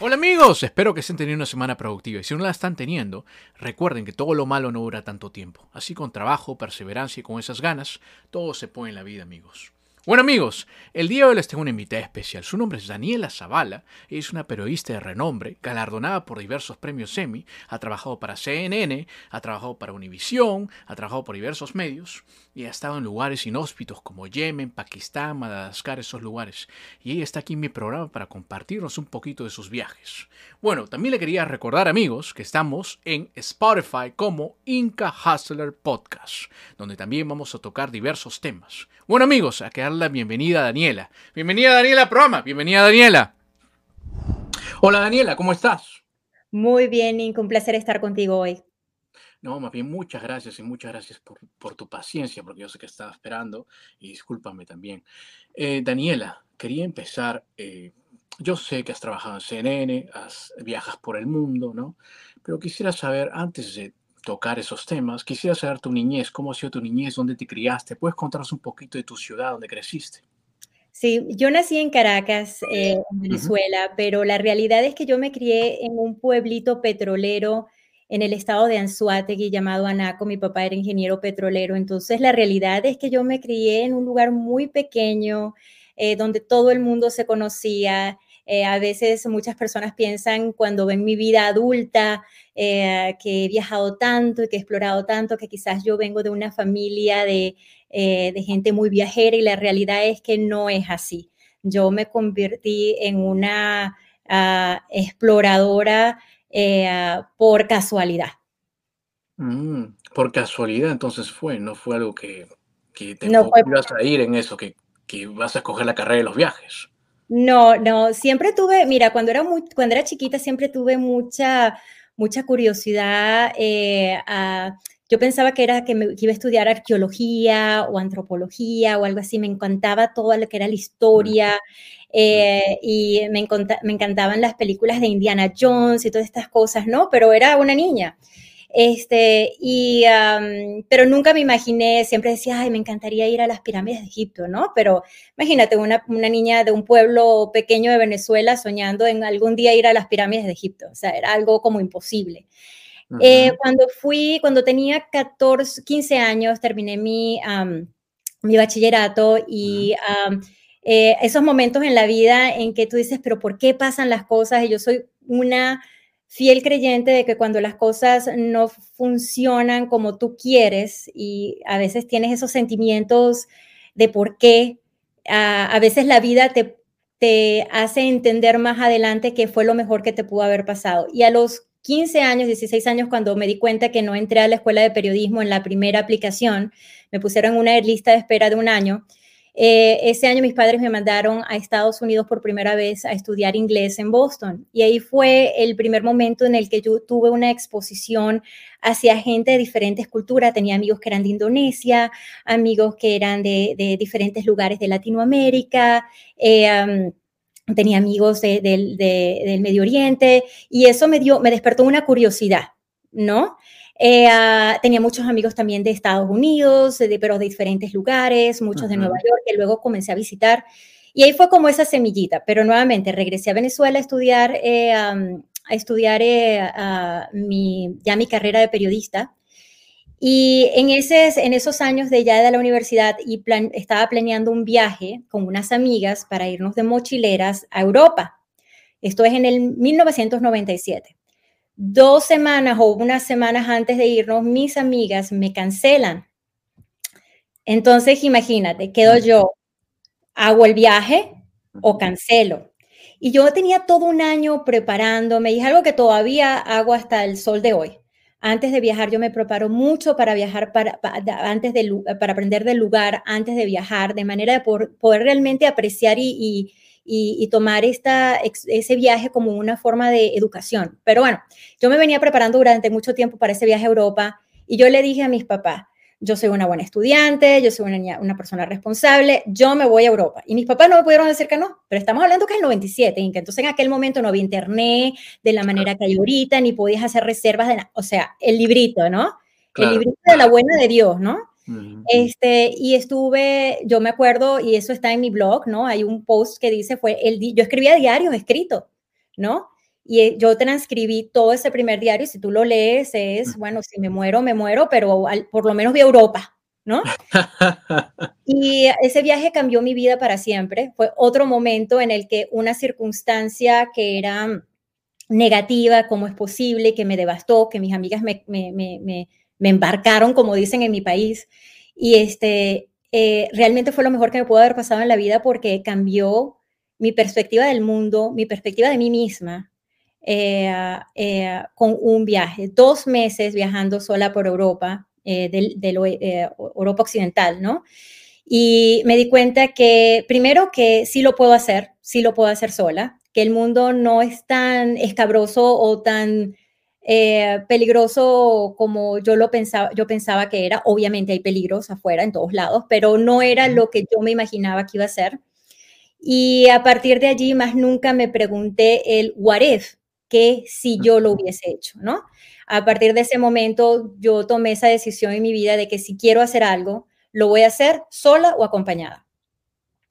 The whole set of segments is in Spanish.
Hola amigos, espero que estén teniendo una semana productiva y si no la están teniendo, recuerden que todo lo malo no dura tanto tiempo. Así con trabajo, perseverancia y con esas ganas, todo se puede en la vida amigos. Bueno amigos, el día de hoy les tengo una invitada especial. Su nombre es Daniela Zavala, es una periodista de renombre, galardonada por diversos premios Emmy, ha trabajado para CNN, ha trabajado para Univision, ha trabajado por diversos medios y ha estado en lugares inhóspitos como Yemen, Pakistán, Madagascar, esos lugares. Y ella está aquí en mi programa para compartirnos un poquito de sus viajes. Bueno, también le quería recordar amigos que estamos en Spotify como Inca Hustler Podcast, donde también vamos a tocar diversos temas. Bueno amigos, a quedar la bienvenida a Daniela. Bienvenida Daniela al programa. Bienvenida Daniela. Hola Daniela, ¿cómo estás? Muy bien, Nick. Un placer estar contigo hoy. No, más bien muchas gracias y muchas gracias por, tu paciencia, porque yo sé que estaba esperando y discúlpame también. Eh, Daniela, quería empezar. Eh, yo sé que has trabajado en CNN, has, viajas por el mundo, ¿no? Pero quisiera saber, antes de tocar esos temas. Quisiera saber tu niñez, cómo ha sido tu niñez, dónde te criaste. ¿Puedes contarnos un poquito de tu ciudad, dónde creciste? Sí, yo nací en Caracas, eh, en Venezuela, pero la realidad es que yo me crié en un pueblito petrolero en el estado de Anzuategui llamado Anaco. Mi papá era ingeniero petrolero, entonces la realidad es que yo me crié en un lugar muy pequeño, eh, donde todo el mundo se conocía. Eh, a veces muchas personas piensan cuando ven mi vida adulta eh, que he viajado tanto y que he explorado tanto, que quizás yo vengo de una familia de, eh, de gente muy viajera y la realidad es que no es así. Yo me convertí en una ah, exploradora por casualidad. Mm, por casualidad entonces fue, no fue algo que, que te no ibas a ir en eso, que, que vas a escoger la carrera de los viajes. No, no, siempre tuve, mira, cuando era, muy, cuando era chiquita siempre tuve mucha, mucha curiosidad. Eh, yo pensaba que era que, me, iba a estudiar arqueología o antropología o algo así. Me encantaba todo lo que era la historia eh, y me, me encantaban las películas de Indiana Jones y todas estas cosas, ¿no? Pero era una niña. Este, y, pero nunca me imaginé, siempre decía, ay, me encantaría ir a las pirámides de Egipto, ¿no? Pero imagínate, una, una, niña de un pueblo pequeño de Venezuela soñando en algún día ir a las pirámides de Egipto, o sea, era algo como imposible. Eh, cuando fui, cuando tenía 14, 15 años, terminé mi, mi bachillerato y eh, esos momentos en la vida en que tú dices, pero ¿por qué pasan las cosas? Y yo soy una fiel creyente de que cuando las cosas no funcionan como tú quieres y a veces tienes esos sentimientos de por qué, a, veces la vida te, te hace entender más adelante que fue lo mejor que te pudo haber pasado. Y a los 15 años, 16 años, cuando me di cuenta que no entré a la escuela de periodismo en la primera aplicación, me pusieron una lista de espera de un año eh, ese año mis padres me mandaron a Estados Unidos por primera vez a estudiar inglés en Boston y ahí fue el primer momento en el que yo tuve una exposición hacia gente de diferentes culturas. Tenía amigos que eran de Indonesia, amigos que eran de, diferentes lugares de Latinoamérica. Eh, tenía amigos del Medio Oriente y eso me dio, me despertó una curiosidad, ¿no? Eh, ah, tenía muchos amigos también de Estados Unidos, de, pero de diferentes lugares, muchos de Nueva York, que luego comencé a visitar. Y ahí fue como esa semillita, pero nuevamente regresé a Venezuela a estudiar, eh, a estudiar eh, mi, ya mi carrera de periodista. Y en, ese, en esos años de ya de la universidad y plan, estaba planeando un viaje con unas amigas para irnos de mochileras a Europa. Esto es en el 1997 dos semanas o unas semanas antes de irnos, mis amigas me cancelan. Entonces, imagínate, quedo yo, hago el viaje o cancelo. Y yo tenía todo un año preparándome y es algo que todavía hago hasta el sol de hoy. Antes de viajar, yo me preparo mucho para viajar, para, antes de, para aprender del lugar, antes de viajar, de manera de poder, realmente apreciar y, y, tomar esta, ese viaje como una forma de educación. Pero bueno, yo me venía preparando durante mucho tiempo para ese viaje a Europa y yo le dije a mis papás, yo soy una buena estudiante, yo soy una, una, persona responsable, yo me voy a Europa. Y mis papás no me pudieron decir que no, pero estamos hablando que es el 97, y que entonces en aquel momento no había internet de la manera que hay ahorita, ni podías hacer reservas de O sea, el librito, ¿no? El librito de la buena de Dios, ¿no? Este, y estuve, yo me acuerdo, y eso está en mi blog, ¿no? Hay un post que dice, fue el, yo escribía diarios escritos, ¿no? Y eh, yo transcribí todo ese primer diario, si tú lo lees, es, bueno, si me muero, me muero, pero por lo menos vi Europa, ¿no? y ese viaje cambió mi vida para siempre. Fue otro momento en el que una circunstancia que era negativa, como es posible, que me devastó, que mis amigas me, me, me, me embarcaron, como dicen en mi país, y este, eh, realmente fue lo mejor que me pudo haber pasado en la vida porque cambió mi perspectiva del mundo, mi perspectiva de mí misma, eh, eh, con un viaje, dos meses viajando sola por Europa, de, Europa Occidental, ¿no? Y me di cuenta que, primero, que sí lo puedo hacer, sí lo puedo hacer sola, que el mundo no es tan escabroso o tan eh, peligroso como yo lo pensaba, yo pensaba que era. Obviamente hay peligros afuera en todos lados, pero no era lo que yo me imaginaba que iba a ser. Y a partir de allí más nunca me pregunté el what if, que si yo lo hubiese hecho, ¿no? A partir de ese momento yo tomé esa decisión en mi vida de que si quiero hacer algo, lo voy a hacer sola o acompañada.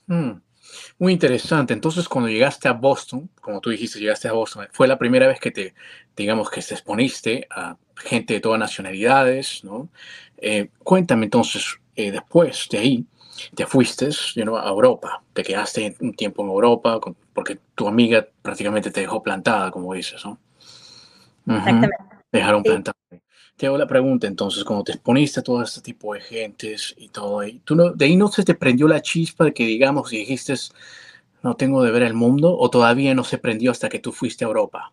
Mm. Muy interesante. Entonces, cuando llegaste a Boston, como tú dijiste, llegaste a Boston, fue la primera vez que te, digamos, que te exponiste a gente de todas nacionalidades, ¿no? Eh, cuéntame entonces, eh, después de ahí, te fuiste a Europa, te quedaste un tiempo en Europa porque tu amiga prácticamente te dejó plantada, como dices, ¿no? Exactamente. Dejaron plantada. Te hago la pregunta entonces, cuando te exponiste a todo este tipo de gentes y todo, ahí, ¿tú no, ¿de ahí no se te prendió la chispa de que, digamos, y dijiste, no tengo de ver el mundo, o todavía no se prendió hasta que tú fuiste a Europa?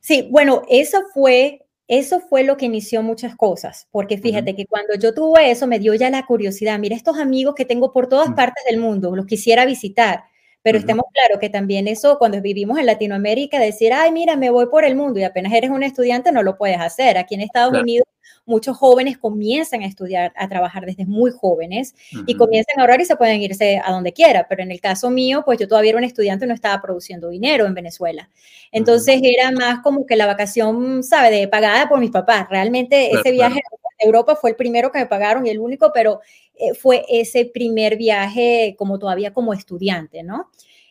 Sí, bueno, eso fue, eso fue lo que inició muchas cosas, porque fíjate que cuando yo tuve eso me dio ya la curiosidad, mira estos amigos que tengo por todas mm. partes del mundo, los quisiera visitar, pero estemos claros que también eso, cuando vivimos en Latinoamérica, decir, ay, mira, me voy por el mundo y apenas eres un estudiante, no lo puedes hacer. Aquí en Estados Unidos, muchos jóvenes comienzan a estudiar, a trabajar desde muy jóvenes y comienzan a ahorrar y se pueden irse a donde quiera. Pero en el caso mío, pues yo todavía era un estudiante y no estaba produciendo dinero en Venezuela. Entonces era más como que la vacación, ¿sabe?, de pagada por mis papás. Realmente ese viaje a Europa fue el primero que me pagaron y el único, pero eh, fue ese primer viaje como todavía como estudiante, ¿no?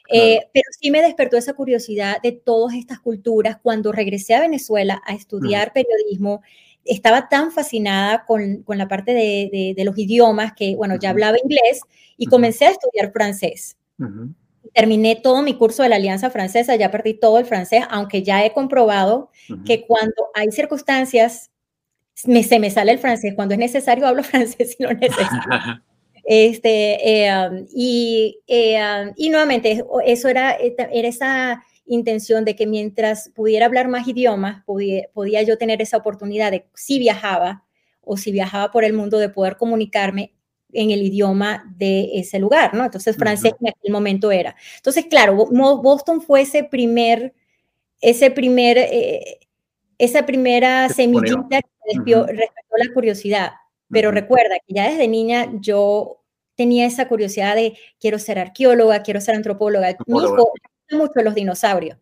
Eh, pero sí me despertó esa curiosidad de todas estas culturas. Cuando regresé a Venezuela a estudiar periodismo, estaba tan fascinada con, con la parte de, de, los idiomas que, bueno, ya hablaba inglés y comencé a estudiar francés. Terminé todo mi curso de la Alianza Francesa, ya perdí todo el francés, aunque ya he comprobado que cuando hay circunstancias me, se me sale el francés. Cuando es necesario, hablo francés si lo necesito. este, eh, um, y, eh, um, y nuevamente, eso era, era esa intención de que mientras pudiera hablar más idiomas, podía, podía yo tener esa oportunidad de, si viajaba o si viajaba por el mundo, de poder comunicarme en el idioma de ese lugar, ¿no? Entonces, francés en aquel momento era. Entonces, claro, Boston fue ese primer, ese primer, eh, esa primera semillita respetó la curiosidad. Pero recuerda que ya desde niña yo tenía esa curiosidad de quiero ser arqueóloga, quiero ser antropóloga. Mi hijo mucho los dinosaurios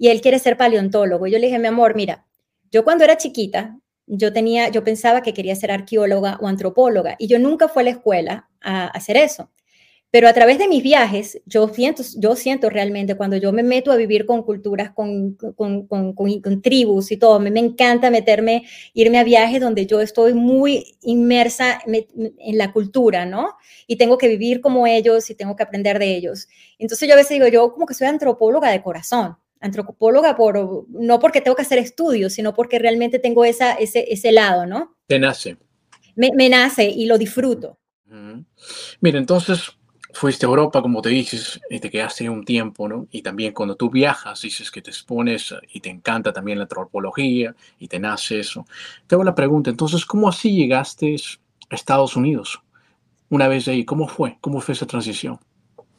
y él quiere ser paleontólogo. Yo le dije, mi amor, mira, yo cuando era chiquita, yo tenía, yo pensaba que quería ser arqueóloga o antropóloga y yo nunca fui a la escuela a hacer eso. Pero a través de mis viajes, yo siento, yo siento realmente cuando yo me meto a vivir con culturas, con, con, con, con tribus y todo, me, me encanta meterme, irme a viajes donde yo estoy muy inmersa en la cultura, ¿no? Y tengo que vivir como ellos y tengo que aprender de ellos. Entonces yo a veces digo, yo como que soy antropóloga de corazón, antropóloga por, no porque tengo que hacer estudios, sino porque realmente tengo esa, ese, ese lado, ¿no? Te nace. Me, me nace y lo disfruto. Mira, entonces fuiste a Europa, como te dices, y te quedaste un tiempo, ¿no? Y también cuando tú viajas, dices que te expones y te encanta también la antropología y te nace eso. Te la pregunta, entonces, ¿cómo así llegaste a Estados Unidos? Una vez ahí, ¿cómo fue? ¿Cómo fue esa transición?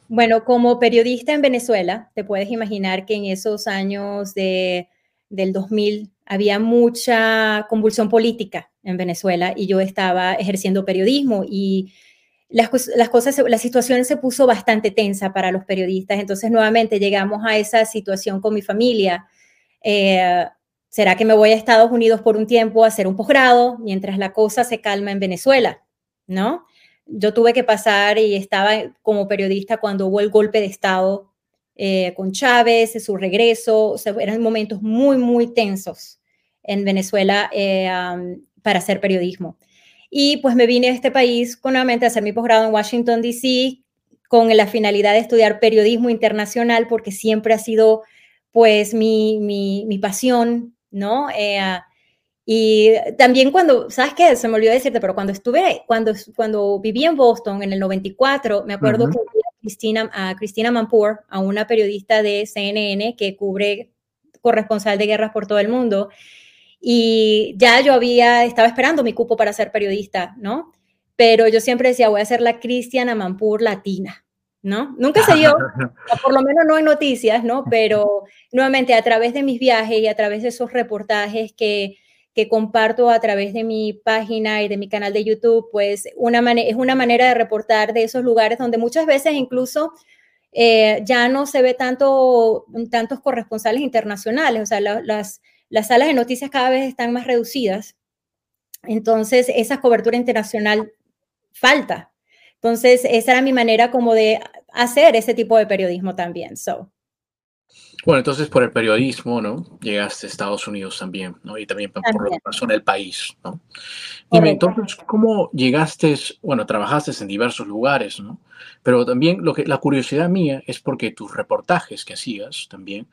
Bueno, como periodista en Venezuela, te puedes imaginar que en esos años de, del 2000 había mucha convulsión política en Venezuela y yo estaba ejerciendo periodismo y las, cosas, la situación se puso bastante tensa para los periodistas. Entonces, nuevamente llegamos a esa situación con mi familia. Eh, ¿Será que me voy a Estados Unidos por un tiempo a hacer un posgrado mientras la cosa se calma en Venezuela? ¿No? Yo tuve que pasar y estaba como periodista cuando hubo el golpe de Estado eh, con Chávez, su regreso. O sea, eran momentos muy, muy tensos en Venezuela eh, para hacer periodismo. Y pues me vine a este país con nuevamente a hacer mi posgrado en Washington, D.C., con la finalidad de estudiar periodismo internacional, porque siempre ha sido pues mi, mi, mi pasión, ¿no? Eh, y también cuando, ¿sabes qué? Se me olvidó decirte, pero cuando estuve, cuando, cuando viví en Boston en el 94, me acuerdo que vi a Cristina, a Cristina Manpour, a una periodista de CNN que cubre corresponsal de guerras por todo el mundo, y ya yo había, estaba esperando mi cupo para ser periodista, ¿no? Pero yo siempre decía, voy a ser la Cristiana Mampur latina, ¿no? Nunca se dio, por lo menos no en noticias, ¿no? Pero nuevamente a través de mis viajes y a través de esos reportajes que, que comparto a través de mi página y de mi canal de YouTube, pues una es una manera de reportar de esos lugares donde muchas veces incluso eh, ya no se ve tanto, tantos corresponsales internacionales, o sea, las las salas de noticias cada vez están más reducidas. Entonces, esa cobertura internacional falta. Entonces, esa era mi manera como de hacer ese tipo de periodismo también. So. Bueno, entonces por el periodismo, ¿no? Llegaste a Estados Unidos también, ¿no? Y también, por la razón del país, ¿no? Dime, entonces, ¿cómo llegaste? Bueno, trabajaste en diversos lugares, ¿no? Pero también lo que, la curiosidad mía es porque tus reportajes que hacías también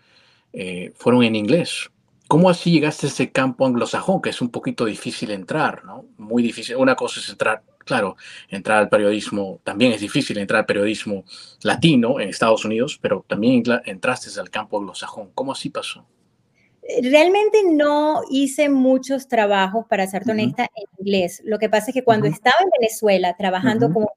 eh, fueron en inglés. ¿Cómo así llegaste a ese campo anglosajón, que es un poquito difícil entrar, ¿no? Muy difícil. Una cosa es entrar, claro, entrar al periodismo, también es difícil entrar al periodismo latino en Estados Unidos, pero también entraste al campo anglosajón. ¿Cómo así pasó? Realmente no hice muchos trabajos, para ser honesta, en inglés. Lo que pasa es que cuando estaba en Venezuela trabajando como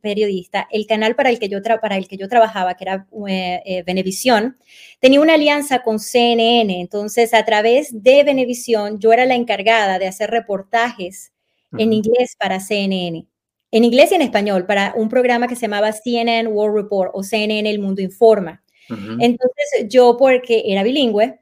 periodista, el canal para el que yo, para el que yo trabajaba, que era eh, eh, Venevisión, tenía una alianza con CNN. Entonces, a través de Venevisión, yo era la encargada de hacer reportajes en inglés para CNN. En inglés y en español, para un programa que se llamaba CNN World Report o CNN El Mundo Informa. Entonces, yo, porque era bilingüe,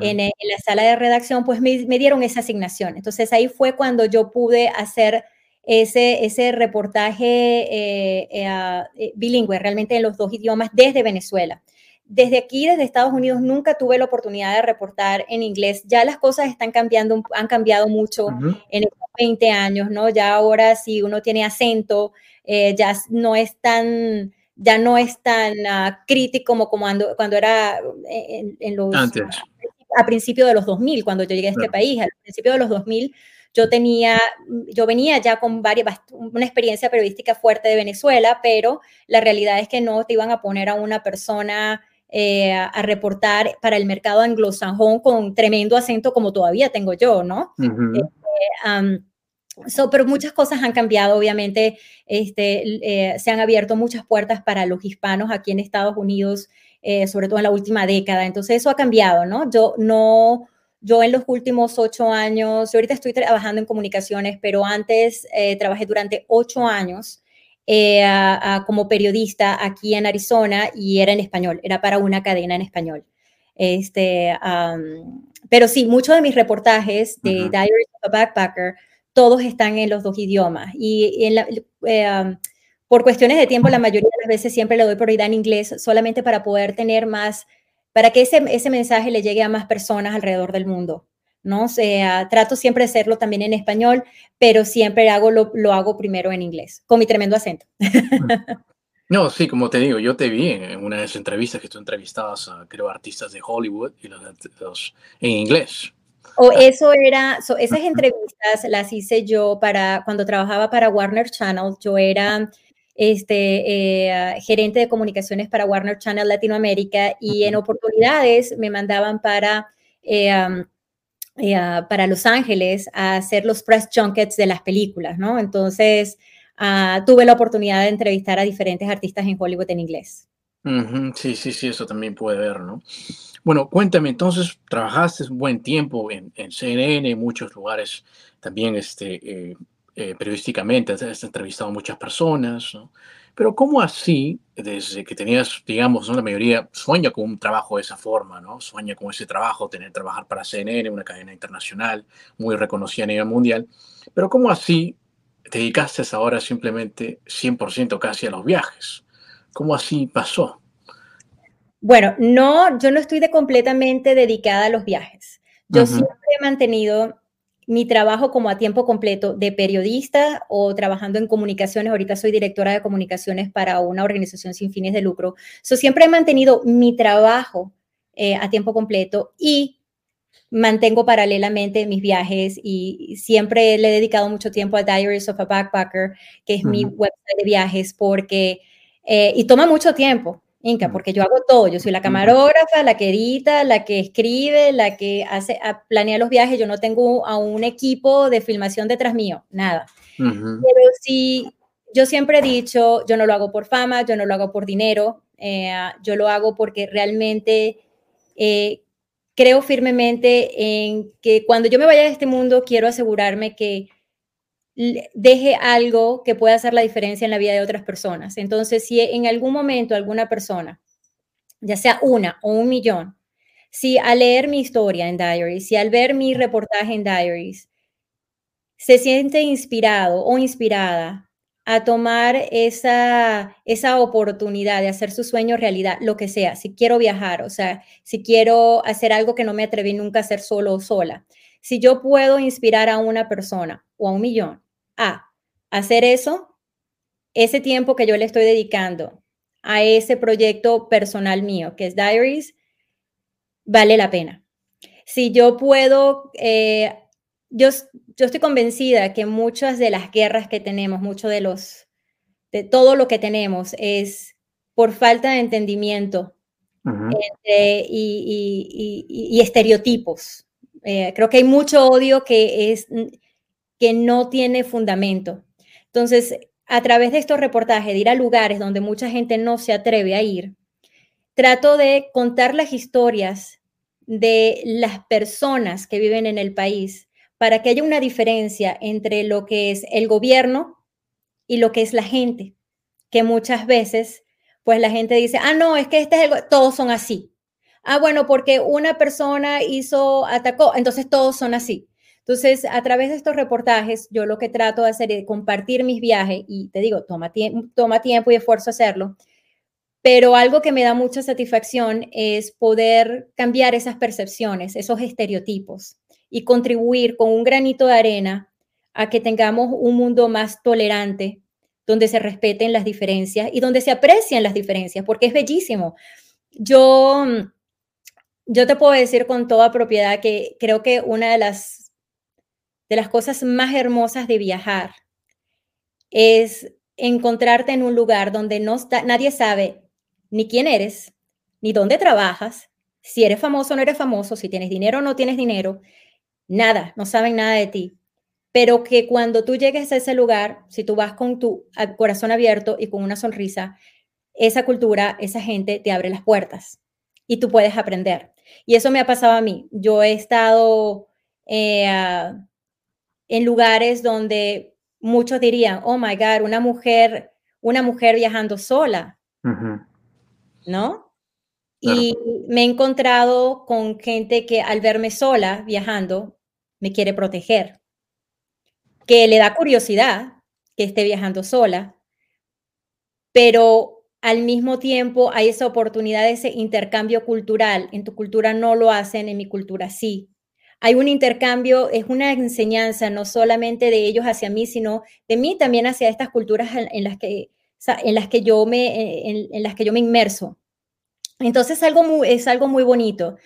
en, la sala de redacción, pues me, dieron esa asignación. Entonces ahí fue cuando yo pude hacer ese, ese reportaje eh, eh, eh, bilingüe, realmente en los dos idiomas, desde Venezuela. Desde aquí, desde Estados Unidos, nunca tuve la oportunidad de reportar en inglés. Ya las cosas están cambiando, han cambiado mucho en estos 20 años, ¿no? Ya ahora si uno tiene acento, ya no es tan ya no es tan ah, crítico como cuando, cuando era en, los a principio de los 2000, cuando yo llegué a este país, al principio de los 2000, yo tenía, yo venía ya con varias, una experiencia periodística fuerte de Venezuela, pero la realidad es que no te iban a poner a una persona eh, a reportar para el mercado anglosajón con tremendo acento como todavía tengo yo, ¿no? Este, pero muchas cosas han cambiado, obviamente, este, eh, se han abierto muchas puertas para los hispanos aquí en Estados Unidos eh, sobre todo en la última década. Entonces eso ha cambiado, ¿no? Yo no, yo en los últimos ocho años, yo ahorita estoy trabajando en comunicaciones, pero antes eh, trabajé durante ocho años eh, como periodista aquí en Arizona y era en español, era para una cadena en español. Este, pero sí, muchos de mis reportajes de Diary of a Backpacker, todos están en los dos idiomas. Y en la, por cuestiones de tiempo, la mayoría de las veces siempre le doy prioridad en inglés, solamente para poder tener más, para que ese, ese mensaje le llegue a más personas alrededor del mundo. ¿no? O sea, trato siempre de hacerlo también en español, pero siempre hago lo, lo hago primero en inglés, con mi tremendo acento. No, sí, como te digo, yo te vi en una de esas entrevistas que tú entrevistabas a, creo, artistas de Hollywood y los, en inglés. O eso era, esas entrevistas las hice yo para, cuando trabajaba para Warner Channel, yo era este, eh, gerente de comunicaciones para Warner Channel Latinoamérica y en oportunidades me mandaban para, eh, eh, para Los Ángeles a hacer los press junkets de las películas, ¿no? Entonces, ah, tuve la oportunidad de entrevistar a diferentes artistas en Hollywood en inglés. Sí, sí, sí, eso también puede ver, ¿no? Bueno, cuéntame, entonces, trabajaste un buen tiempo en, en CNN, en muchos lugares también este, eh, eh, periodísticamente, has entrevistado a muchas personas, ¿no? Pero ¿cómo así, desde que tenías, digamos, ¿no? la mayoría sueña con un trabajo de esa forma, ¿no? Sueña con ese trabajo, tener trabajar para CNN, una cadena internacional muy reconocida a nivel mundial. Pero ¿cómo así te dedicaste ahora simplemente 100% casi a los viajes? ¿Cómo así pasó? Bueno, no, yo no estoy de completamente dedicada a los viajes. Yo siempre he mantenido mi trabajo como a tiempo completo de periodista o trabajando en comunicaciones. Ahorita soy directora de comunicaciones para una organización sin fines de lucro. So, siempre he mantenido mi trabajo eh, a tiempo completo y mantengo paralelamente mis viajes y siempre le he dedicado mucho tiempo a Diaries of a Backpacker, que es mi website de viajes, porque, eh, y toma mucho tiempo. Inca, porque yo hago todo. Yo soy la camarógrafa, la que edita, la que escribe, la que hace, planea los viajes. Yo no tengo a un equipo de filmación detrás mío, nada. Pero sí, yo siempre he dicho, yo no lo hago por fama, yo no lo hago por dinero, eh, yo lo hago porque realmente eh, creo firmemente en que cuando yo me vaya de este mundo, quiero asegurarme que deje algo que pueda hacer la diferencia en la vida de otras personas. Entonces, si en algún momento alguna persona, ya sea una o un millón, si al leer mi historia en Diaries, si al ver mi reportaje en Diaries, se siente inspirado o inspirada a tomar esa, esa oportunidad de hacer su sueño realidad, lo que sea, si quiero viajar, o sea, si quiero hacer algo que no me atreví nunca a hacer solo o sola, si yo puedo inspirar a una persona o a un millón a hacer eso, ese tiempo que yo le estoy dedicando a ese proyecto personal mío, que es Diaries, vale la pena. Si yo puedo, eh, yo, yo estoy convencida que muchas de las guerras que tenemos, mucho de los, de todo lo que tenemos es por falta de entendimiento y, estereotipos. Eh, creo que hay mucho odio que es que no tiene fundamento. Entonces, a través de estos reportajes, de ir a lugares donde mucha gente no se atreve a ir, trato de contar las historias de las personas que viven en el país para que haya una diferencia entre lo que es el gobierno y lo que es la gente, que muchas veces, pues la gente dice, ah, no, es que este es el, todos son así. Ah, bueno, porque una persona hizo, atacó, entonces todos son así. Entonces, a través de estos reportajes, yo lo que trato de hacer es compartir mis viajes y te digo, toma, toma tiempo y esfuerzo hacerlo, pero algo que me da mucha satisfacción es poder cambiar esas percepciones, esos estereotipos y contribuir con un granito de arena a que tengamos un mundo más tolerante, donde se respeten las diferencias y donde se aprecian las diferencias, porque es bellísimo. Yo, yo te puedo decir con toda propiedad que creo que una de las de las cosas más hermosas de viajar es encontrarte en un lugar donde no nadie sabe ni quién eres, ni dónde trabajas, si eres famoso o no eres famoso, si tienes dinero o no tienes dinero, nada, no saben nada de ti. Pero que cuando tú llegues a ese lugar, si tú vas con tu corazón abierto y con una sonrisa, esa cultura, esa gente te abre las puertas y tú puedes aprender. Y eso me ha pasado a mí. Yo he estado eh, en lugares donde muchos dirían, oh my God, una mujer, una mujer viajando sola, ¿no? Y me he encontrado con gente que al verme sola viajando, me quiere proteger, que le da curiosidad que esté viajando sola, pero al mismo tiempo hay esa oportunidad ese intercambio cultural. En tu cultura no lo hacen, en mi cultura sí hay un intercambio, es una enseñanza no solamente de ellos hacia mí, sino de mí también hacia estas culturas en, las, que, en las, que, yo me, en, las que yo me inmerso. Entonces algo es algo muy bonito.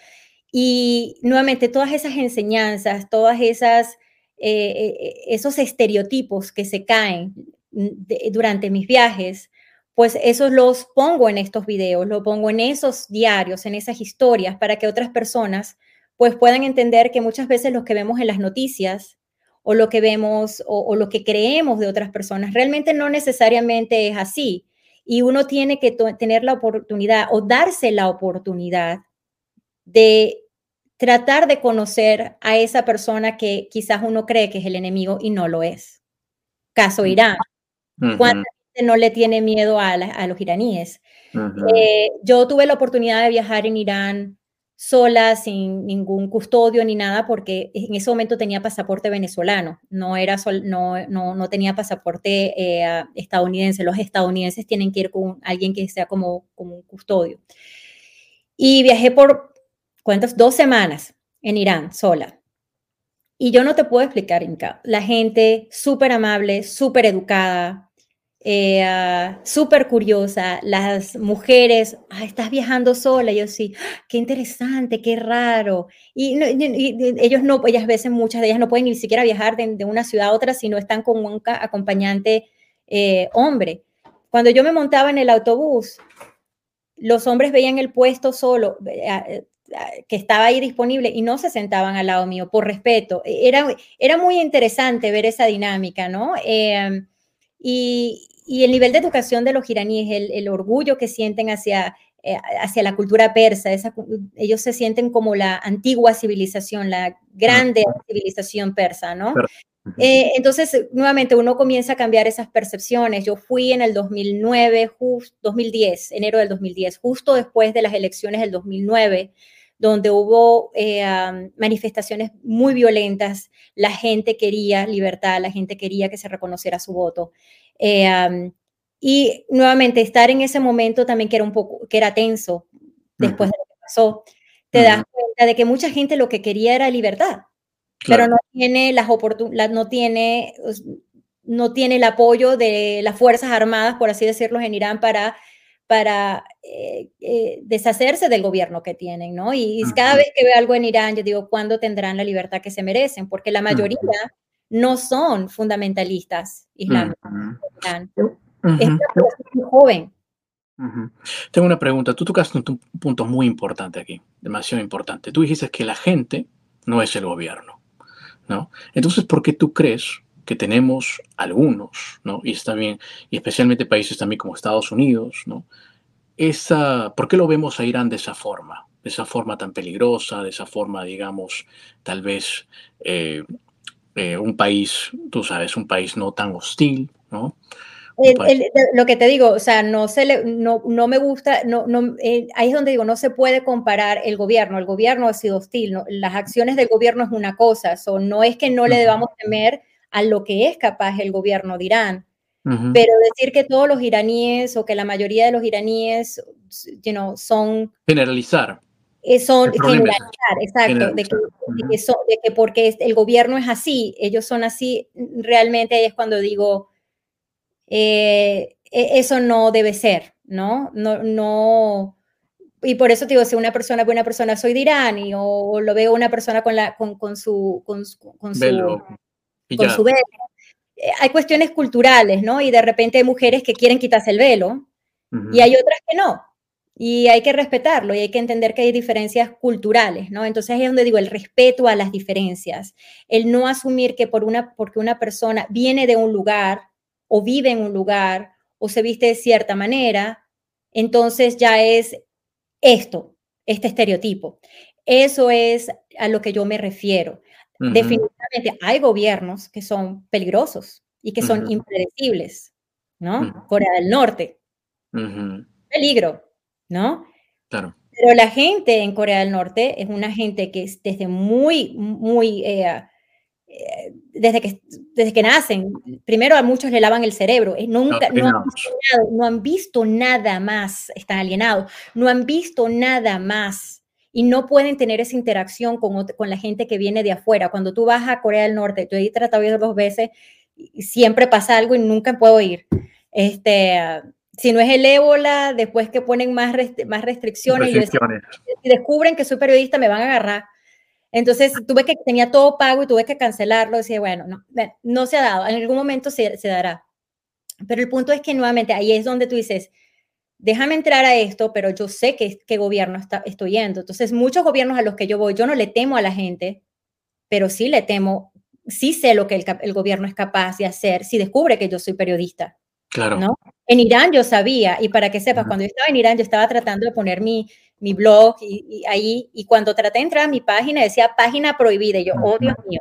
Y nuevamente todas esas enseñanzas, todas esas, eh, eh, esos estereotipos que se caen durante mis viajes, pues esos los pongo en estos videos, lo pongo en esos diarios, en esas historias, para que otras personas pues puedan entender que muchas veces lo que vemos en las noticias o lo que vemos o, lo que creemos de otras personas. Realmente no necesariamente es así. Y uno tiene que tener la oportunidad o darse la oportunidad de tratar de conocer a esa persona que quizás uno cree que es el enemigo y no lo es. Caso Irán. ¿Cuánta gente no le tiene miedo a, los iraníes? Eh, yo tuve la oportunidad de viajar en Irán sola, sin ningún custodio ni nada, porque en ese momento tenía pasaporte venezolano, no, era no, no, no, tenía pasaporte eh, estadounidense. Los estadounidenses tienen que ir con alguien que sea como, como un custodio. Y viajé por, ¿cuántas? Dos semanas en Irán sola. Y yo no te puedo explicar, Inca. La gente súper amable, súper educada, eh, ah, súper curiosa, las mujeres, ah, estás viajando sola, yo sí, qué interesante, qué raro. Y, ellos no, ellas veces, muchas de ellas no pueden ni siquiera viajar de, una ciudad a otra si no están con un acompañante eh, hombre. Cuando yo me montaba en el autobús, los hombres veían el puesto solo, eh, que estaba ahí disponible y no se sentaban al lado mío por respeto. Era, era muy interesante ver esa dinámica, ¿no? Y, el nivel de educación de los iraníes, el, el orgullo que sienten hacia, eh, hacia la cultura persa, ellos se sienten como la antigua civilización, la grande civilización persa, ¿no? Eh, entonces, nuevamente, uno comienza a cambiar esas percepciones. Yo fui en el 2009, 2010, enero del 2010, justo después de las elecciones del 2009 donde hubo eh, manifestaciones muy violentas, la gente quería libertad, la gente quería que se reconociera su voto. Eh, y nuevamente estar en ese momento también que era un poco, que era tenso después de lo que pasó, te das cuenta de que mucha gente lo que quería era libertad, pero no tiene las oportunidades, no tiene, no tiene el apoyo de las Fuerzas Armadas, por así decirlo, en Irán para para eh, eh, deshacerse del gobierno que tienen, ¿no? Y, cada vez que veo algo en Irán, yo digo, ¿cuándo tendrán la libertad que se merecen? Porque la mayoría no son fundamentalistas islámicos. Es muy joven. Tengo una pregunta. Tú tocaste un punto muy importante aquí, demasiado importante. Tú dijiste que la gente no es el gobierno, ¿no? Entonces, ¿por qué tú crees que tenemos algunos, ¿no? Y está bien, y especialmente países también como Estados Unidos, ¿no? Esa, ¿Por qué lo vemos a Irán de esa forma? De esa forma tan peligrosa, de esa forma, digamos, tal vez eh, eh, un país, tú sabes, un país no tan hostil, ¿no? lo que te digo, o sea, no, se le, no, no me gusta, no, no, eh, ahí es donde digo, no se puede comparar el gobierno, el gobierno ha sido hostil, ¿no? las acciones del gobierno es una cosa, so, no es que no le debamos temer a lo que es capaz el gobierno de Irán. Pero decir que todos los iraníes o que la mayoría de los iraníes you know, son... Generalizar. Eh, son generalizar, exacto, De, que, porque el gobierno es así, ellos son así, realmente ahí es cuando digo, eh, e, eso no debe ser, ¿no? No, no, y por eso digo, si una persona buena persona soy de Irán y, o, lo veo una persona con, la, con, con su, con, con su con su velo. Eh, hay cuestiones culturales, ¿no? Y de repente hay mujeres que quieren quitarse el velo y hay otras que no. Y hay que respetarlo y hay que entender que hay diferencias culturales, ¿no? Entonces ahí es donde digo el respeto a las diferencias, el no asumir que por una, porque una persona viene de un lugar o vive en un lugar o se viste de cierta manera, entonces ya es esto, este estereotipo. Eso es a lo que yo me refiero. Definitivamente hay gobiernos que son peligrosos y que son impredecibles, ¿no? Corea del Norte. Peligro, ¿no? Claro. Pero la gente en Corea del Norte es una gente que es desde muy, muy, eh, eh, desde, que, desde que nacen, primero a muchos le lavan el cerebro, eh, nunca, no, han visto nada, no han visto nada más, están alienados, no han visto nada más y no pueden tener esa interacción con, con la gente que viene de afuera. Cuando tú vas a Corea del Norte, yo he tratado de ir dos veces y siempre pasa algo y nunca puedo ir. Este, si no es el ébola, después que ponen más, más restricciones, y descubren que soy periodista, me van a agarrar. Entonces tuve que, tenía todo pago y tuve que cancelarlo. Decía, bueno, no, no se ha dado, en algún momento se, se dará. Pero el punto es que nuevamente ahí es donde tú dices, déjame entrar a esto, pero yo sé que, qué gobierno está, estoy yendo. Entonces, muchos gobiernos a los que yo voy, yo no le temo a la gente, pero sí le temo sí sé lo que el, el, gobierno es capaz de hacer si descubre que yo soy periodista. Claro. ¿no? En Irán yo sabía, y para que sepas, cuando yo estaba en Irán, yo estaba tratando de poner mi, mi blog y, ahí, y cuando traté de entrar a mi página decía página prohibida, y yo, oh Dios mío,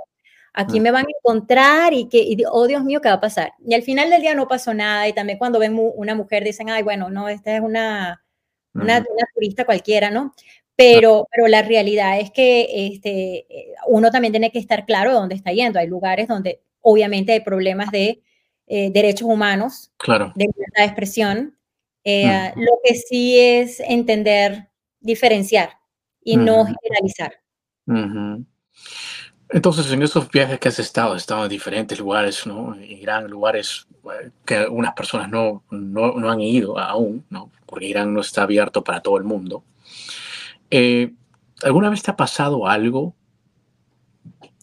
aquí me van a encontrar y que, y, oh Dios mío, ¿qué va a pasar? Y al final del día no pasó nada, y también cuando ven una mujer dicen, ay, bueno, no, esta es una, una, una turista cualquiera, ¿no? Pero, pero la realidad es que este, uno también tiene que estar claro de dónde está yendo. Hay lugares donde obviamente hay problemas de eh, derechos humanos, claro. de libertad de expresión. Eh, lo que sí es entender, diferenciar y no generalizar. Entonces, en esos viajes que has estado, has estado en diferentes lugares, ¿no? En Irán, lugares eh, que algunas personas no, no, no, han ido aún, ¿no? Porque Irán no está abierto para todo el mundo. ¿Alguna vez te ha pasado algo?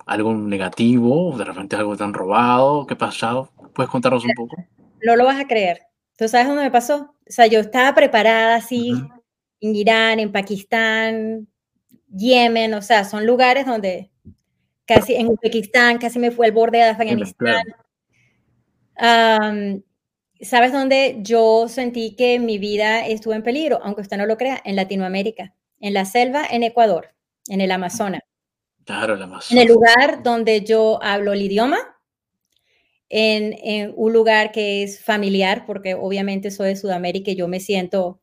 ¿Algo negativo? ¿De repente algo te han robado? ¿Qué ha pasado? ¿Puedes contarnos un poco? No lo vas a creer. ¿Tú sabes dónde me pasó? O sea, yo estaba preparada así en Irán, en Pakistán, Yemen, o sea, son lugares donde casi en Uzbekistán, casi me fue el borde de Afganistán. ¿Sabes dónde yo sentí que mi vida estuvo en peligro? Aunque usted no lo crea, en Latinoamérica, en la selva, en Ecuador, en el Amazonas. Claro, el Amazonas. En el lugar donde yo hablo el idioma, en, un lugar que es familiar, porque obviamente soy de Sudamérica y yo me siento,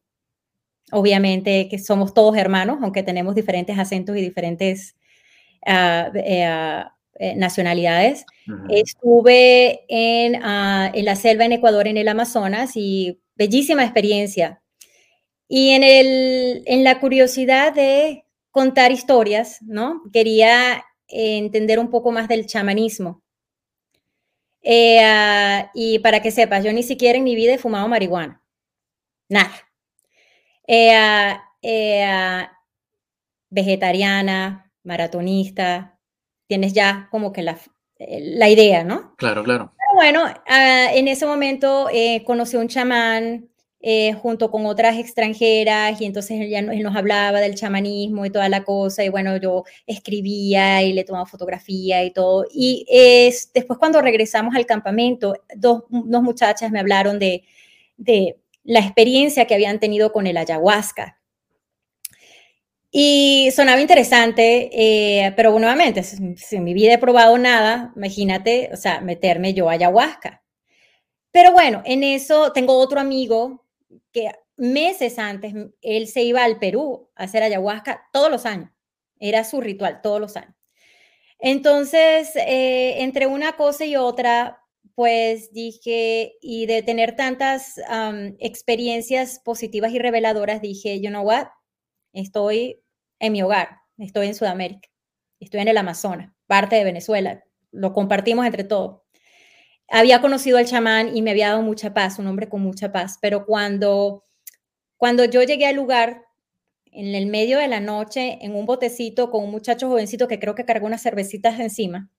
obviamente, que somos todos hermanos, aunque tenemos diferentes acentos y diferentes ah, eh, ah, eh, nacionalidades. Estuve en, ah, en, la selva en Ecuador, en el Amazonas, y bellísima experiencia. Y en, el, en la curiosidad de contar historias, ¿no? Quería entender un poco más del chamanismo. Eh, y para que sepas, yo ni siquiera en mi vida he fumado marihuana. Nada. Eh, ah, vegetariana, maratonista, tienes ya como que la, la idea, ¿no? Claro, claro. Pero bueno, en ese momento conocí a un chamán eh, junto con otras extranjeras y entonces él, ya, él nos hablaba del chamanismo y toda la cosa y bueno, yo escribía y le tomaba fotografía y todo. Y es, después cuando regresamos al campamento, dos, dos muchachas me hablaron de, de la experiencia que habían tenido con el ayahuasca. Y sonaba interesante, eh, pero nuevamente, si, en mi vida he probado nada, imagínate, o sea, meterme yo a ayahuasca. Pero bueno, en eso tengo otro amigo que meses antes él se iba al Perú a hacer ayahuasca todos los años. Era su ritual todos los años. Entonces, eh, entre una cosa y otra, pues dije, y de tener tantas experiencias positivas y reveladoras, dije, you know what, estoy en mi hogar, estoy en Sudamérica, estoy en el Amazonas, parte de Venezuela, lo compartimos entre todos había conocido al chamán y me había dado mucha paz, un hombre con mucha paz, pero cuando, cuando yo llegué al lugar, en el medio de la noche, en un botecito con un muchacho jovencito que creo que cargó unas cervecitas encima,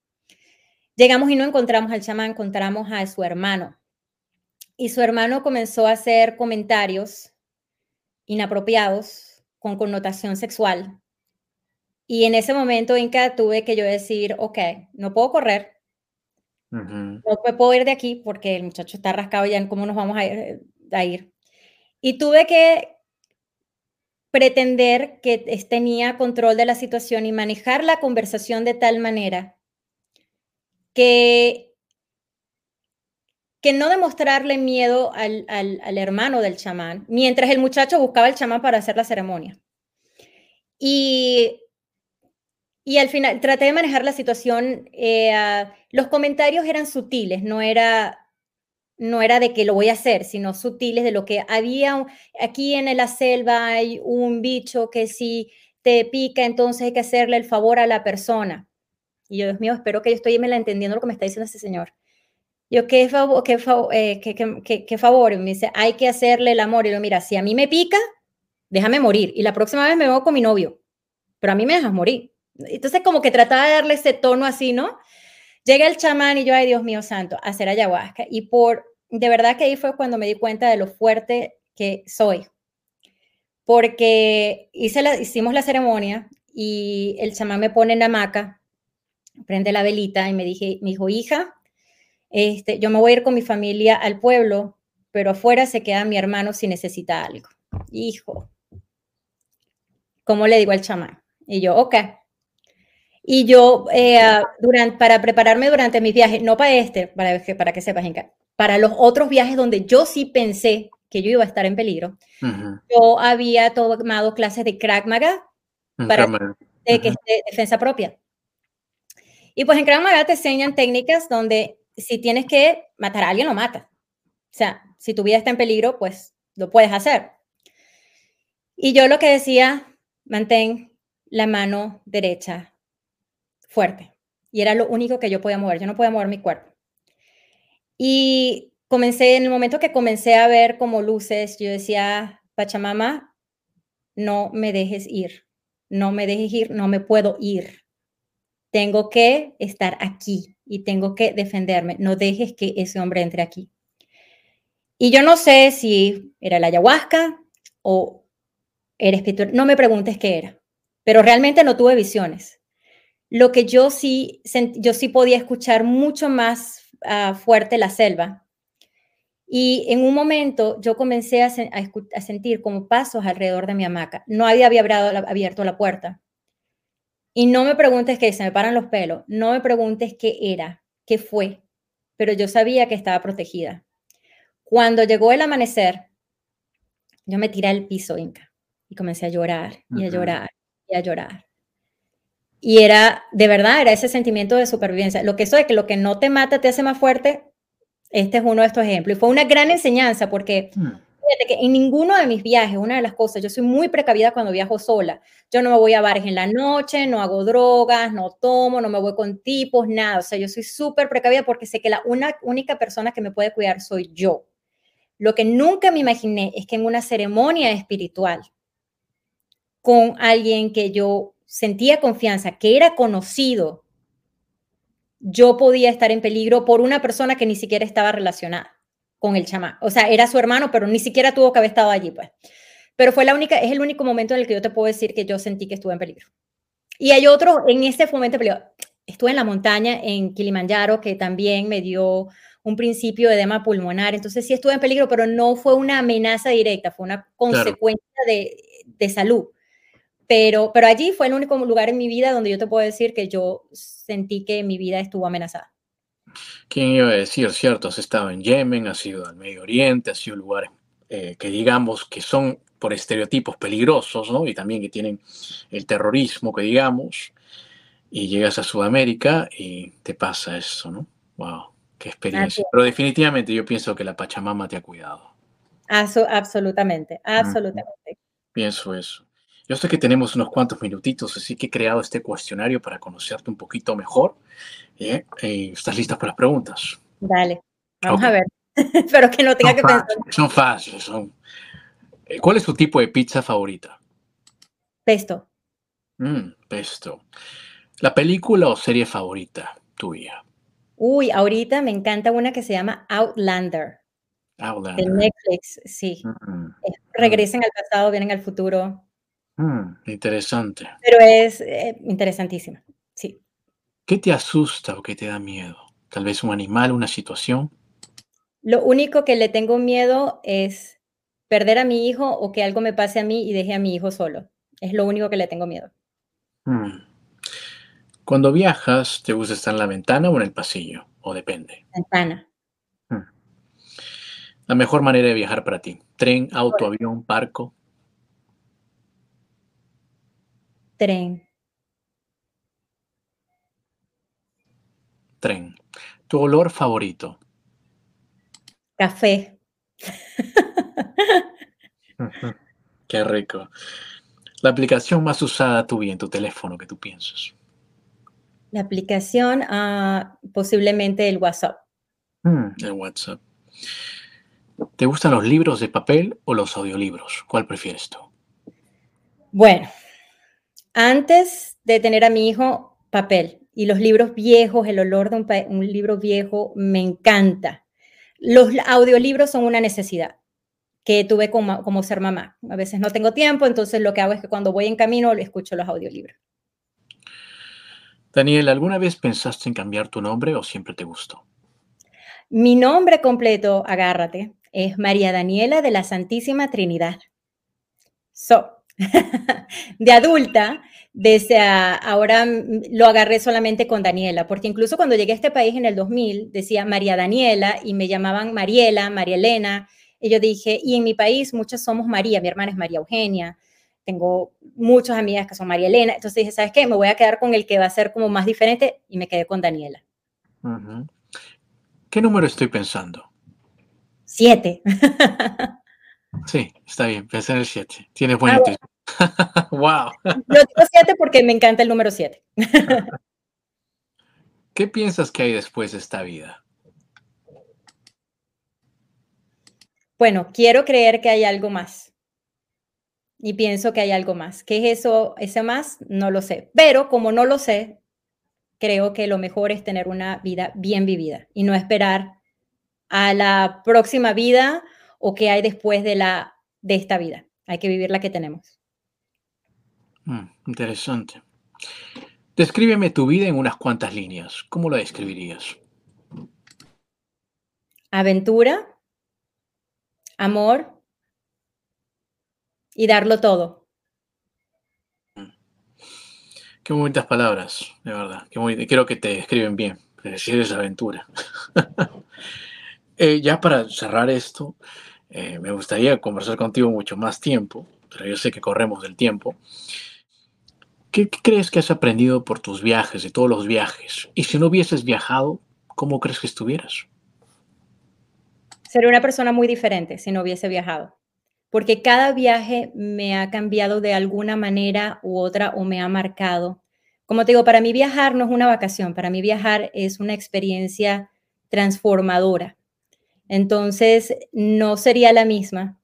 llegamos y no encontramos al chamán, encontramos a su hermano. Y su hermano comenzó a hacer comentarios inapropiados con connotación sexual. Y en ese momento, Inca, tuve que yo decir, ok, no puedo correr, no me puedo ir de aquí porque el muchacho está rascado ya en cómo nos vamos a ir, Y tuve que pretender que tenía control de la situación y manejar la conversación de tal manera que, que no demostrarle miedo al, al, al hermano del chamán, mientras el muchacho buscaba al chamán para hacer la ceremonia. Y y al final traté de manejar la situación. Eh, los comentarios eran sutiles, no era, no era de que lo voy a hacer, sino sutiles de lo que había aquí en la selva hay un bicho que si te pica, entonces hay que hacerle el favor a la persona. Y yo, Dios mío, espero que yo estoy me entendiendo lo que me está diciendo ese señor. Yo, ¿qué favor? Qué, eh, qué, qué, favor? Y me dice, hay que hacerle el amor. Y yo, mira, si a mí me pica, déjame morir. Y la próxima vez me voy con mi novio. Pero a mí me dejas morir. Entonces, como que trataba de darle ese tono así, ¿no? Llega el chamán y yo, ay Dios mío santo, a hacer ayahuasca. Y por, de verdad que ahí fue cuando me di cuenta de lo fuerte que soy. Porque hice la, hicimos la ceremonia y el chamán me pone en la hamaca prende la velita y me, dije, me dijo, hija, este, yo me voy a ir con mi familia al pueblo, pero afuera se queda mi hermano si necesita algo. Hijo, ¿cómo le digo al chamán? Y yo, ok. Y yo, eh, durante, para prepararme durante mis viajes, no para este, para, para que sepas, para los otros viajes donde yo sí pensé que yo iba a estar en peligro, yo había tomado clases de Krav Maga para de, que defensa propia. Y pues en Krav Maga te enseñan técnicas donde si tienes que matar a alguien, lo matas. O sea, si tu vida está en peligro, pues lo puedes hacer. Y yo lo que decía, mantén la mano derecha fuerte. Y era lo único que yo podía mover. Yo no podía mover mi cuerpo. Y comencé, en el momento que comencé a ver como luces, yo decía, Pachamama, no me dejes ir. No me dejes ir, no me puedo ir. Tengo que estar aquí y tengo que defenderme. No dejes que ese hombre entre aquí. Y yo no sé si era la ayahuasca o era espiritual. No me preguntes qué era, pero realmente no tuve visiones. Lo que yo sí, yo sí podía escuchar mucho más uh, fuerte la selva. Y en un momento yo comencé a, sentir como pasos alrededor de mi hamaca. No había abierto la puerta. Y no me preguntes qué, se me paran los pelos. No me preguntes qué era, qué fue, pero yo sabía que estaba protegida. Cuando llegó el amanecer, yo me tiré al piso, Inca, y comencé a llorar y a llorar y a llorar. Y era, de verdad, era ese sentimiento de supervivencia. Lo que eso de que lo que no te mata te hace más fuerte, este es uno de estos ejemplos. Y fue una gran enseñanza porque mm. Fíjate que en ninguno de mis viajes, una de las cosas, yo soy muy precavida cuando viajo sola. Yo no me voy a bares en la noche, no hago drogas, no tomo, no me voy con tipos, nada. O sea, yo soy súper precavida porque sé que la única persona que me puede cuidar soy yo. Lo que nunca me imaginé es que en una ceremonia espiritual con alguien que yo sentía confianza, que era conocido, yo podía estar en peligro por una persona que ni siquiera estaba relacionada con el chamán. O sea, era su hermano, pero ni siquiera tuvo que haber estado allí, pues. Pero fue la única, es el único momento en el que yo te puedo decir que yo sentí que estuve en peligro. Y hay otro, en ese momento, estuve en la montaña en Kilimanjaro, que también me dio un principio de edema pulmonar. Entonces sí estuve en peligro, pero no fue una amenaza directa, fue una consecuencia de, de salud. Pero, pero allí fue el único lugar en mi vida donde yo te puedo decir que yo sentí que mi vida estuvo amenazada. ¿Quién iba a decir, cierto? Has estado en Yemen, has ido al Medio Oriente, has ido a lugares eh, que digamos que son por estereotipos peligrosos, ¿no? Y también que tienen el terrorismo, que digamos, y llegas a Sudamérica y te pasa eso, ¿no? Wow, qué experiencia. Pero definitivamente yo pienso que la Pachamama te ha cuidado. absolutamente, absolutamente. Pienso eso. Yo sé que tenemos unos cuantos minutitos, así que he creado este cuestionario para conocerte un poquito mejor. ¿eh? Eh, ¿Estás lista para las preguntas? Dale, vamos a ver. Pero que no tenga que pensar. Son fáciles. Son... Eh, ¿Cuál es tu tipo de pizza favorita? Pesto. Mm, pesto. ¿La película o serie favorita tuya? Uy, ahorita me encanta una que se llama Outlander. Outlander. De Netflix, sí. Mm, Regresen al pasado, vienen al futuro. Mm, interesante. Pero es eh, interesantísima, sí. ¿Qué te asusta o qué te da miedo? Tal vez un animal, una situación. Lo único que le tengo miedo es perder a mi hijo o que algo me pase a mí y deje a mi hijo solo. Es lo único que le tengo miedo. Mm. Cuando viajas, ¿te gusta estar en la ventana o en el pasillo? ¿O depende? Ventana. Mm. La mejor manera de viajar para ti. Tren, auto, avión, barco. Tren. Tren. ¿Tu olor favorito? Café. Qué rico. La aplicación más usada tuya en tu teléfono que tú piensas. La aplicación, uh, posiblemente el WhatsApp. Mm, el WhatsApp. ¿Te gustan los libros de papel o los audiolibros? ¿Cuál prefieres tú? Bueno, antes de tener a mi hijo, papel. Y los libros viejos, el olor de un, libro viejo me encanta. Los audiolibros son una necesidad que tuve como, como, ser mamá. A veces no tengo tiempo, entonces lo que hago es que cuando voy en camino escucho los audiolibros. Daniel, ¿alguna vez pensaste en cambiar tu nombre o siempre te gustó? Mi nombre completo, agárrate, es María Daniela de la Santísima Trinidad. So, de adulta, desde ahora lo agarré solamente con Daniela, porque incluso cuando llegué a este país en el 2000 decía María Daniela y me llamaban Mariela, María Elena, y yo dije, y en mi país muchas somos María, mi hermana es María Eugenia, tengo muchas amigas que son María Elena, entonces dije, ¿sabes qué? Me voy a quedar con el que va a ser como más diferente y me quedé con Daniela. ¿Qué número estoy pensando? Siete. sí, está bien, pensé en el siete. Tiene buen ah, wow. Yo digo siete porque me encanta el número siete. ¿Qué piensas que hay después de esta vida? Bueno, quiero creer que hay algo más y pienso que hay algo más. ¿Qué es eso, ese más? No lo sé. Pero como no lo sé, creo que lo mejor es tener una vida bien vivida y no esperar a la próxima vida o qué hay después de, la, de esta vida. Hay que vivir la que tenemos. Mm, interesante. Descríbeme tu vida en unas cuantas líneas. ¿Cómo la describirías? Aventura, amor, y darlo todo. Qué bonitas palabras, de verdad. Qué Creo que te escriben bien. Decir esa aventura. Eh, ya para cerrar esto, eh, me gustaría conversar contigo mucho más tiempo, pero yo sé que corremos del tiempo. ¿Qué, ¿Qué, crees que has aprendido por tus viajes, de todos los viajes? Y si no hubieses viajado, ¿cómo crees que estuvieras? Sería una persona muy diferente si no hubiese viajado porque cada viaje me ha cambiado de alguna manera u otra o me ha marcado. Como te digo, para mí viajar no es una vacación, para mí viajar es una experiencia transformadora. Entonces, no sería la misma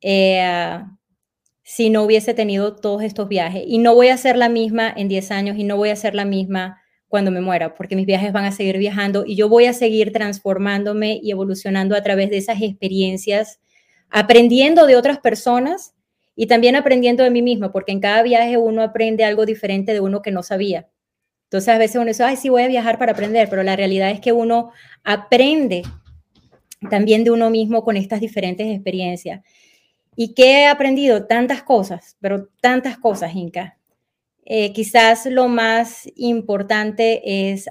eh, si no hubiese tenido todos estos viajes. Y no voy a ser la misma en 10 años y no voy a ser la misma cuando me muera, porque mis viajes van a seguir viajando y yo voy a seguir transformándome y evolucionando a través de esas experiencias aprendiendo de otras personas y también aprendiendo de mí misma, porque en cada viaje uno aprende algo diferente de uno que no sabía. Entonces a veces uno dice, ay, sí voy a viajar para aprender, pero la realidad es que uno aprende también de uno mismo con estas diferentes experiencias. ¿Y qué he aprendido? Tantas cosas, pero tantas cosas, Inca. Eh, quizás lo más importante es,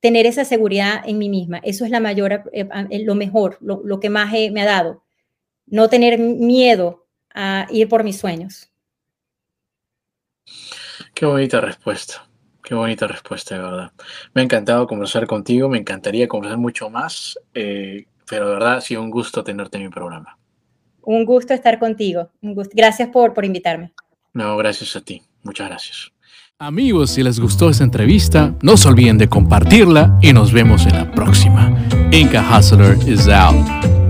tener esa seguridad en mí misma. Eso es la mayor, eh, eh, lo mejor, lo, que más me ha dado. No tener miedo a ir por mis sueños. Qué bonita respuesta. Qué bonita respuesta, de verdad. Me ha encantado conversar contigo, me encantaría conversar mucho más, eh, pero de verdad ha sido un gusto tenerte en mi programa. Un gusto estar contigo. Gracias por, por invitarme. No, gracias a ti. Muchas gracias. Amigos, si les gustó esta entrevista, no se olviden de compartirla y nos vemos en la próxima. Inca Hustler is out.